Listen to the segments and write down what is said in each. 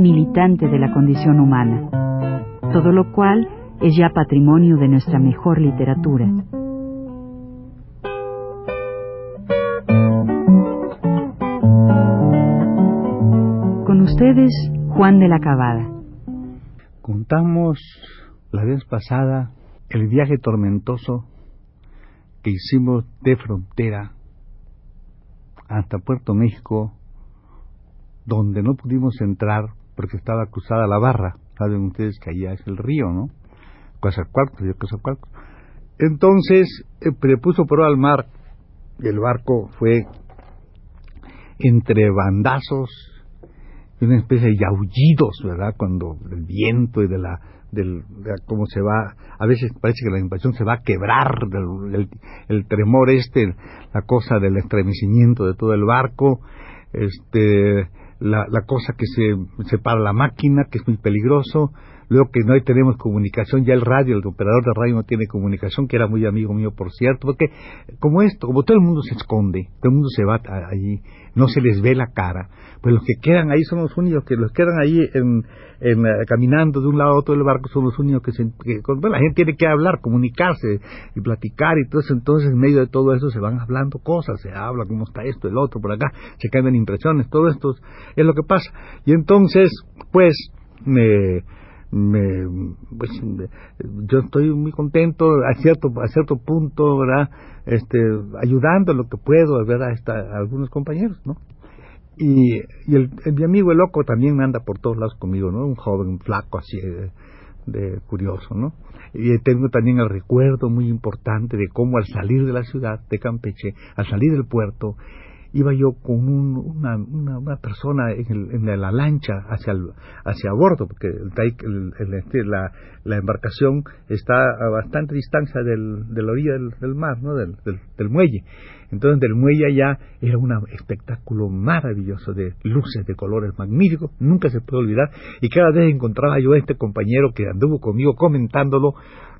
militante de la condición humana, todo lo cual es ya patrimonio de nuestra mejor literatura. Con ustedes, Juan de la Cabada. Contamos la vez pasada el viaje tormentoso que hicimos de frontera hasta Puerto México, donde no pudimos entrar porque estaba cruzada la barra. Saben ustedes que allá es el río, ¿no? Coatzacoalcos, yo Coatzacoalcos. Entonces, eh, le puso al mar y el barco fue entre bandazos y una especie de aullidos, ¿verdad? Cuando el viento y de la del, de cómo se va, a veces parece que la impresión se va a quebrar, del, el, tremor este, la cosa del estremecimiento de todo el barco, este, la, la cosa que se separa la máquina, que es muy peligroso, luego que no tenemos comunicación, ya el radio, el operador de radio no tiene comunicación, que era muy amigo mío, por cierto, porque como esto, como todo el mundo se esconde, todo el mundo se va allí, no se les ve la cara, pues los que quedan ahí son los únicos que los quedan ahí en, eh, caminando de un lado a otro del barco son los únicos que, se, la gente tiene que hablar, comunicarse y platicar y entonces entonces en medio de todo eso se van hablando cosas, se habla cómo está esto, el otro por acá, se cambian impresiones, todo esto es lo que pasa. Y entonces, pues, me me, pues, yo estoy muy contento a cierto a cierto punto verdad este ayudando lo que puedo verdad a, algunos compañeros no y, y el, mi amigo el loco también anda por todos lados conmigo no un joven flaco así de, de curioso no y tengo también el recuerdo muy importante de cómo al salir de la ciudad de Campeche al salir del puerto iba yo con una, una, persona en, la lancha hacia el, hacia bordo, porque el, este, la, la, embarcación está a bastante distancia del, de la orilla del, mar, ¿no? Del, del, muelle. Entonces del muelle allá era un espectáculo maravilloso de luces, de colores magníficos, nunca se puede olvidar, y cada vez encontraba yo a este compañero que anduvo conmigo comentándolo,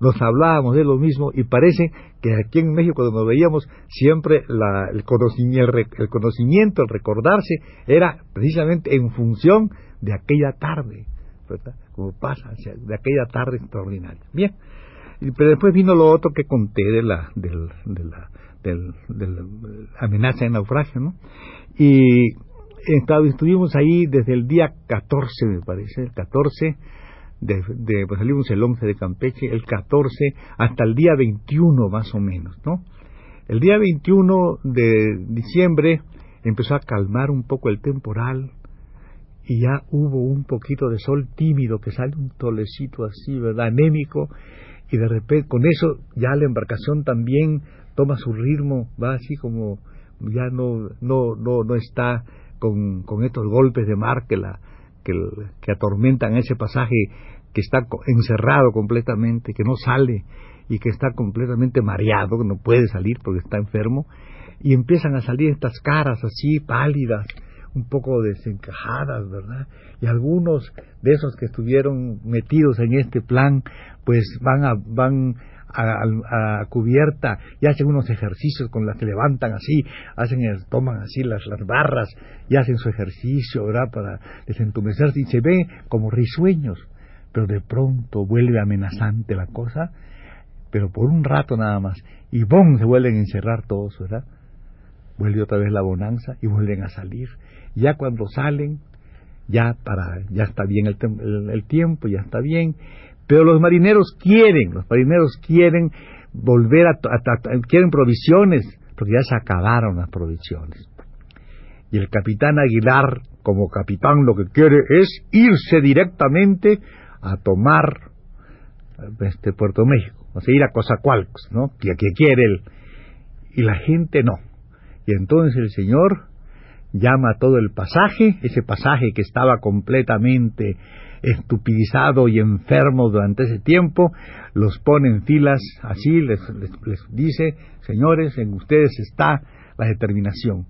nos hablábamos de lo mismo y parece que aquí en México cuando nos veíamos siempre el, conocimiento, el, conocimiento, el recordarse era precisamente en función de aquella tarde, ¿verdad? Como pasa, de aquella tarde extraordinaria. Bien, pero después vino lo otro que conté de la, del, de la, del, amenaza de naufragio, ¿no? Y estuvimos ahí desde el día 14, me parece, el 14 de, pues salimos el 11 de Campeche, el 14 hasta el día 21 más o menos, ¿no? El día 21 de diciembre empezó a calmar un poco el temporal y ya hubo un poquito de sol tímido que sale un tolecito así, ¿verdad? Anémico y de repente con eso ya la embarcación también toma su ritmo, va así como ya no no no no está con, con estos golpes de mar que la que, atormentan ese pasaje que está encerrado completamente, que no sale y que está completamente mareado, que no puede salir porque está enfermo, y empiezan a salir estas caras así pálidas, un poco desencajadas, ¿verdad? Y algunos de esos que estuvieron metidos en este plan, pues van a, van a, cubierta y hacen unos ejercicios con las que levantan así, hacen toman así las, las barras y hacen su ejercicio, ¿verdad? Para desentumecerse y se ve como risueños, pero de pronto vuelve amenazante la cosa, pero por un rato nada más, y ¡bom! se vuelven a encerrar todos, ¿verdad? Vuelve otra vez la bonanza y vuelven a salir. Ya cuando salen, ya para ya está bien el, el tiempo, ya está bien, pero los marineros quieren, los marineros quieren volver a, quieren provisiones, porque ya se acabaron las provisiones. Y el capitán Aguilar, como capitán, lo que quiere es irse directamente a tomar este Puerto México, o sea, ir a Cozacualcos, ¿no? Que, que quiere él. Y la gente no. Y entonces el señor llama todo el pasaje, ese pasaje que estaba completamente estupidizado y enfermo durante ese tiempo, los pone en filas así, les, les dice, señores, en ustedes está la determinación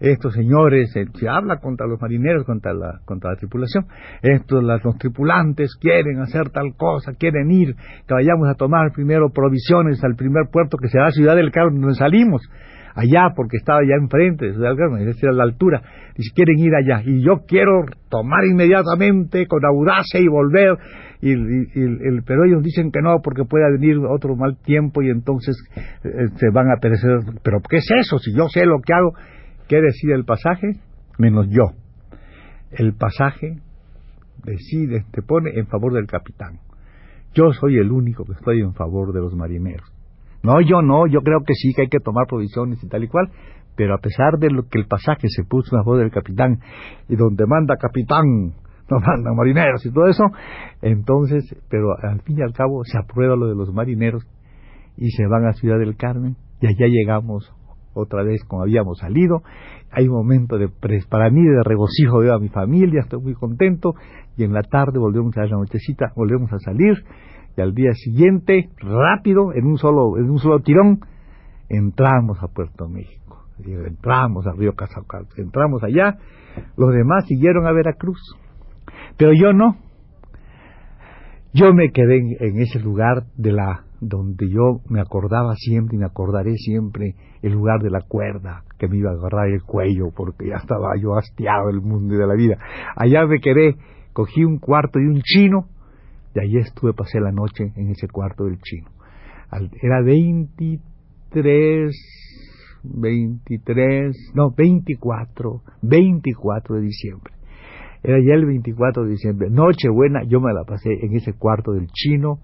estos señores, se habla contra los marineros, contra la, contra la tripulación, estos, los tripulantes quieren hacer tal cosa, quieren ir, que vayamos a tomar primero provisiones al primer puerto que será Ciudad del Carmen, donde salimos, allá, porque estaba allá enfrente de Ciudad es decir, a la altura, y si quieren ir allá, y yo quiero tomar inmediatamente con audacia y volver, y, pero ellos dicen que no porque pueda venir otro mal tiempo y entonces eh, se van a perecer. Pero ¿qué es eso? Si yo sé lo que hago, ¿Qué decide el pasaje? Menos yo. El pasaje decide, te pone en favor del capitán. Yo soy el único que estoy en favor de los marineros. No, yo no, yo creo que sí, que hay que tomar provisiones y tal y cual, pero a pesar de lo que el pasaje se puso en favor del capitán, y donde manda capitán, no manda marineros y todo eso, entonces, pero al fin y al cabo se aprueba lo de los marineros y se van a Ciudad del Carmen y allá llegamos otra vez como habíamos salido. Hay un momento de para mí de regocijo, veo a mi familia, estoy muy contento y en la tarde volvemos a la nochecita, volvemos a salir y al día siguiente, rápido, en un solo en un solo tirón, entramos a Puerto México. Entramos a Río Casacal, entramos allá, los demás siguieron a Veracruz, pero yo no. Yo me quedé en ese lugar de la donde yo me acordaba siempre y me acordaré siempre el lugar de la cuerda que me iba a agarrar el cuello porque ya estaba yo hastiado del mundo y de la vida. Allá me quedé, cogí un cuarto de un chino y allí estuve, pasé la noche en ese cuarto del chino. Era 23, 23, no, 24, 24 de diciembre. Era ya el 24 de diciembre. Noche buena, yo me la pasé en ese cuarto del chino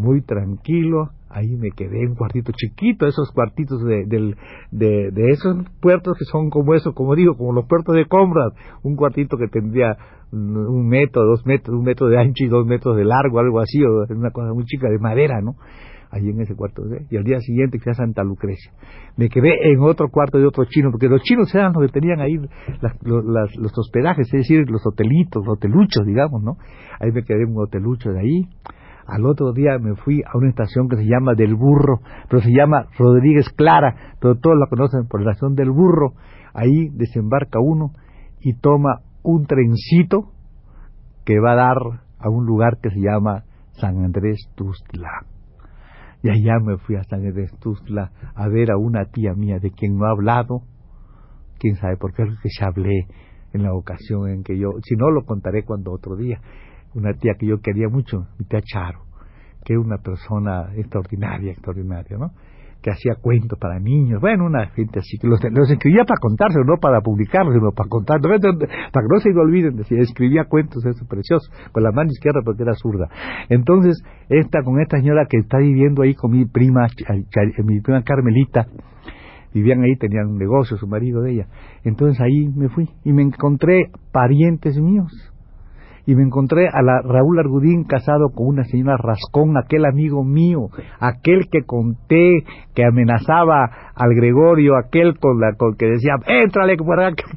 muy tranquilo, ahí me quedé en un cuartito chiquito, esos cuartitos de, de, de, esos puertos que son como eso, como digo, como los puertos de compras, un cuartito que tendría un metro, dos metros, un metro de ancho y dos metros de largo, algo así, o una cosa muy chica de madera, ¿no? Allí en ese cuarto, de, y al día siguiente fui a Santa Lucrecia. Me quedé en otro cuarto de otro chino, porque los chinos eran los que tenían ahí los hospedajes, es decir, los hotelitos, los hoteluchos, digamos, ¿no? Ahí me quedé en un hotelucho de ahí, al otro día me fui a una estación que se llama Del Burro, pero se llama Rodríguez Clara, pero todos la conocen por la estación Del Burro. Ahí desembarca uno y toma un trencito que va a dar a un lugar que se llama San Andrés Tustla. Y allá me fui a San Andrés Tustla a ver a una tía mía de quien no he hablado, quién sabe por qué es que se hablé en la ocasión en que yo, si no lo contaré cuando otro día, una tía que yo quería mucho, mi tía Charo, que es una persona extraordinaria, extraordinaria, ¿no? que hacía cuentos para niños, bueno, una gente así, que los, escribía para contarse, no para publicarlos, sino para contar, para que no se olviden, escribía cuentos, eso precioso, con la mano izquierda porque era zurda. Entonces, esta, con esta señora que está viviendo ahí con mi prima, mi prima Carmelita, vivían ahí, tenían un negocio, su marido de ella. Entonces ahí me fui y me encontré parientes míos y me encontré a Raúl Argudín casado con una señora Rascón, aquel amigo mío, aquel que conté que amenazaba al Gregorio, aquel con la con que decía, éntrale que,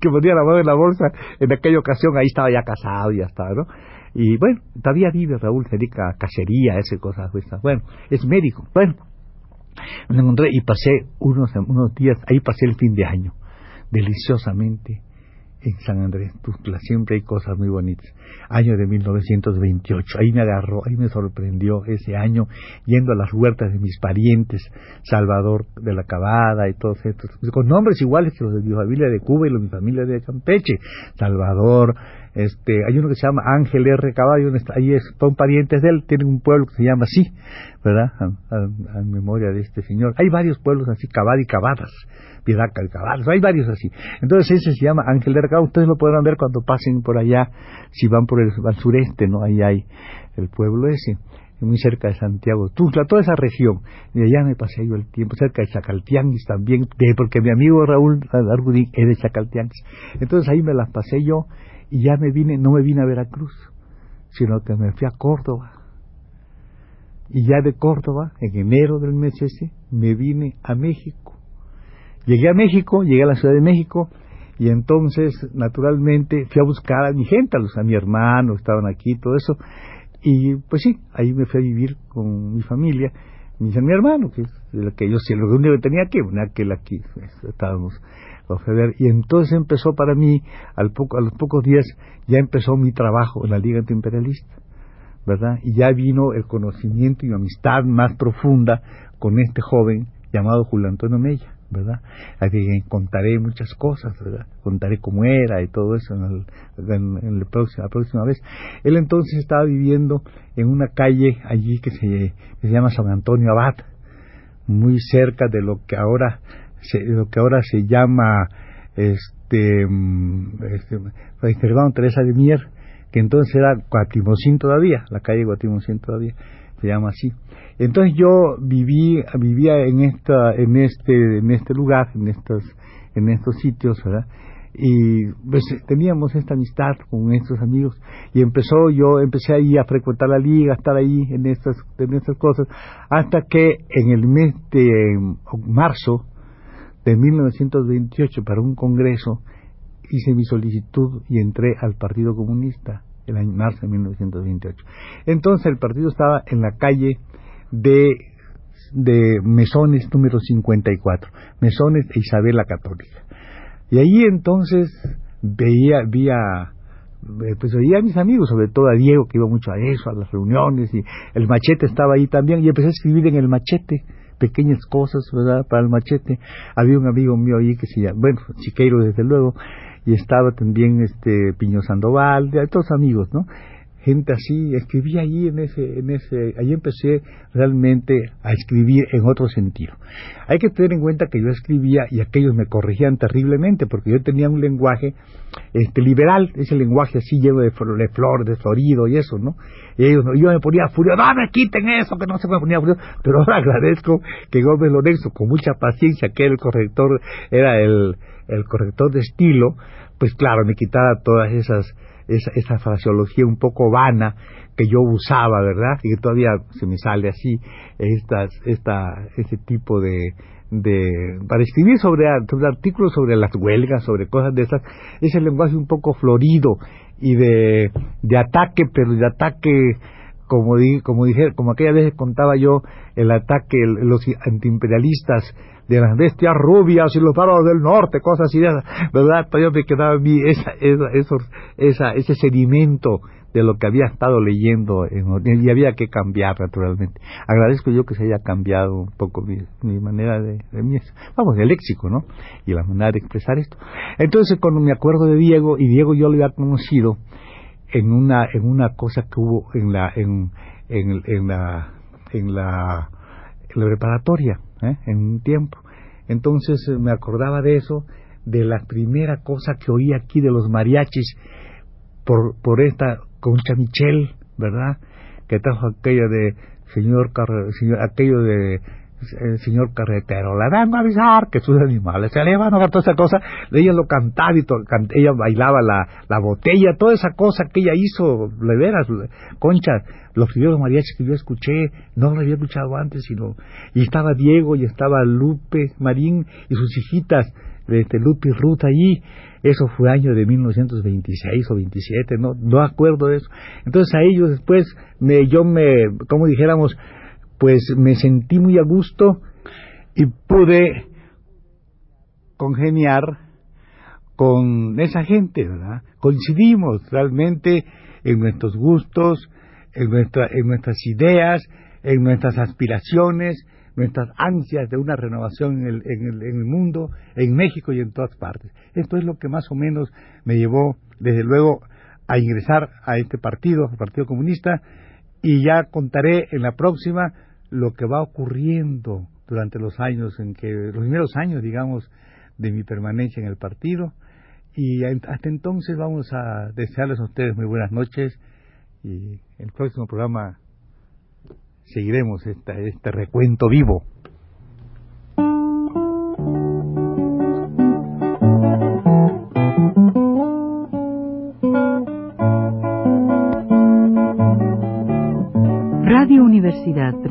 que ponía la mano en la bolsa, en aquella ocasión ahí estaba ya casado ya estaba, ¿no? Y bueno, todavía vive Raúl, se dedica a cacería, ese cosas, bueno, es médico, bueno, me encontré y pasé unos, unos días, ahí pasé el fin de año, deliciosamente, en San Andrés Tuzla, siempre hay cosas muy bonitas. Año de 1928, ahí me agarró, ahí me sorprendió ese año yendo a las huertas de mis parientes, Salvador de la Cabada y todos estos, con nombres iguales que los de mi familia de Cuba y los de mi familia de Campeche, Salvador, este, hay uno que se llama Ángel R. Caballo, ahí son parientes de él, tienen un pueblo que se llama así, ¿verdad? A, memoria de este señor. Hay varios pueblos así, Cabada y Cabadas, Piedaca y Cabadas, hay varios así. Entonces ese se llama Ángel R. Caballo, ustedes lo podrán ver cuando pasen por allá, si van por el sureste, ¿no? Ahí hay el pueblo ese muy cerca de Santiago, Tuzla, toda esa región. Y allá me pasé yo el tiempo, cerca de Chacaltianguis también, de, porque mi amigo Raúl Argudín es de Chacaltianguis. Entonces ahí me las pasé yo y ya me vine, no me vine a Veracruz, sino que me fui a Córdoba. Y ya de Córdoba, en enero del mes ese, me vine a México. Llegué a México, llegué a la Ciudad de México, Y entonces, naturalmente, fui a buscar a mi gente, a, los, a mi hermano, estaban aquí, todo eso. Y pues sí, ahí me fui a vivir con mi familia. Me dice mi hermano, que es el que yo sí, lo único que tenía aquí, aquel aquí, pues, y entonces empezó para mí, al poco, a los pocos días, ya empezó mi trabajo en la Liga Antiimperialista, ¿verdad? Y ya vino el conocimiento y amistad más profunda con este joven llamado Julio Antonio Mella, ¿verdad? que contaré muchas cosas, ¿verdad? Contaré cómo era y todo eso en, en, la, próxima, la, próxima, vez. Él entonces estaba viviendo en una calle allí que se llama San Antonio Abad, muy cerca de lo que ahora lo que ahora se llama este, mm, este Teresa de Mier, que entonces era Guatimocín todavía, la calle Guatimocín todavía se llama así. Entonces yo viví, vivía en esta, en este, en este lugar, en estos, en estos sitios, ¿verdad? y pues, teníamos esta amistad con estos amigos y empezó yo empecé ahí a frecuentar la liga a estar ahí en estas en estas cosas hasta que en el mes de marzo de 1928 para un congreso, hice mi solicitud y entré al Partido Comunista el año marzo de 1928. Entonces el partido estaba en la calle de, de Mesones número 54, Mesones e Isabel la Católica. Y ahí entonces veía, eh, pues veía a mis amigos, sobre todo a Diego, que iba mucho a eso, a las reuniones, y el machete estaba ahí también, y empecé a escribir en el machete, pequeñas cosas, ¿verdad? Para el machete. Había un amigo mío ahí que se llama, bueno, Chiqueiro desde luego, y estaba también este Piño Sandoval, de otros amigos, ¿no? Gente así, escribí allí en ese, en ese, ahí empecé realmente a escribir en otro sentido. Hay que tener en cuenta que yo escribía y aquellos me corregían terriblemente porque yo tenía un lenguaje este liberal, ese lenguaje así lleno de, de flor, de florido y eso, ¿no? Y ellos, yo me ponía furioso, no me quiten eso, que no se me ponía furioso, pero ahora agradezco que Gómez Lorenzo, con mucha paciencia, que el corrector, era el, el corrector de estilo, pues claro, me quitara todas esas esa, esa fraseología un poco vana que yo usaba, ¿verdad? Y que todavía se me sale así, estas, esta, ese tipo de, para escribir sobre, sobre artículos sobre las huelgas, sobre cosas de esas, ese lenguaje un poco florido y de, de ataque, pero de ataque como di, como dije, como aquella vez contaba yo el ataque los antiimperialistas de las bestias rubias y los paros del norte, cosas así, ¿verdad? Todavía me quedaba a mí esa, esa, esa, ese sedimento de lo que había estado leyendo y había que cambiar naturalmente. Agradezco yo que se haya cambiado un poco mi, mi manera de, de mi, vamos, el léxico, ¿no? Y la manera de expresar esto. Entonces, cuando me acuerdo de Diego, y Diego yo lo había conocido en una, en una cosa que hubo en la, en, en, en la, en la, en la preparatoria, ¿eh? en un tiempo. Entonces eh, me acordaba de eso, de la primera cosa que oí aquí de los mariachis por, por esta Concha Michel, ¿verdad? Que trajo aquello de señor, señor aquello de el señor carretero, le vengo a avisar que sus animales se le van a toda esa cosa, ella lo cantaba y ella bailaba la, la botella, toda esa cosa que ella hizo, le veras, Concha, los primeros mariachis que yo escuché, no lo había escuchado antes, sino, y estaba Diego, y estaba Lupe Marín, y sus hijitas, este, Lupe y Ruth allí, eso fue año de 1926 o 27, no, no acuerdo de eso. Entonces a ellos después, me, yo me, como dijéramos, pues me sentí muy a gusto y pude congeniar con esa gente, ¿verdad? Coincidimos realmente en nuestros gustos, en, nuestra, en nuestras ideas, en nuestras aspiraciones, nuestras ansias de una renovación en el, en, el, en el mundo, en México y en todas partes. Esto es lo que más o menos me llevó, desde luego, a ingresar a este partido, al Partido Comunista, y ya contaré en la próxima lo que va ocurriendo durante los años en que, los primeros años, digamos, de mi permanencia en el partido. Y hasta entonces vamos a desearles a ustedes muy buenas noches y en el próximo programa seguiremos este recuento vivo.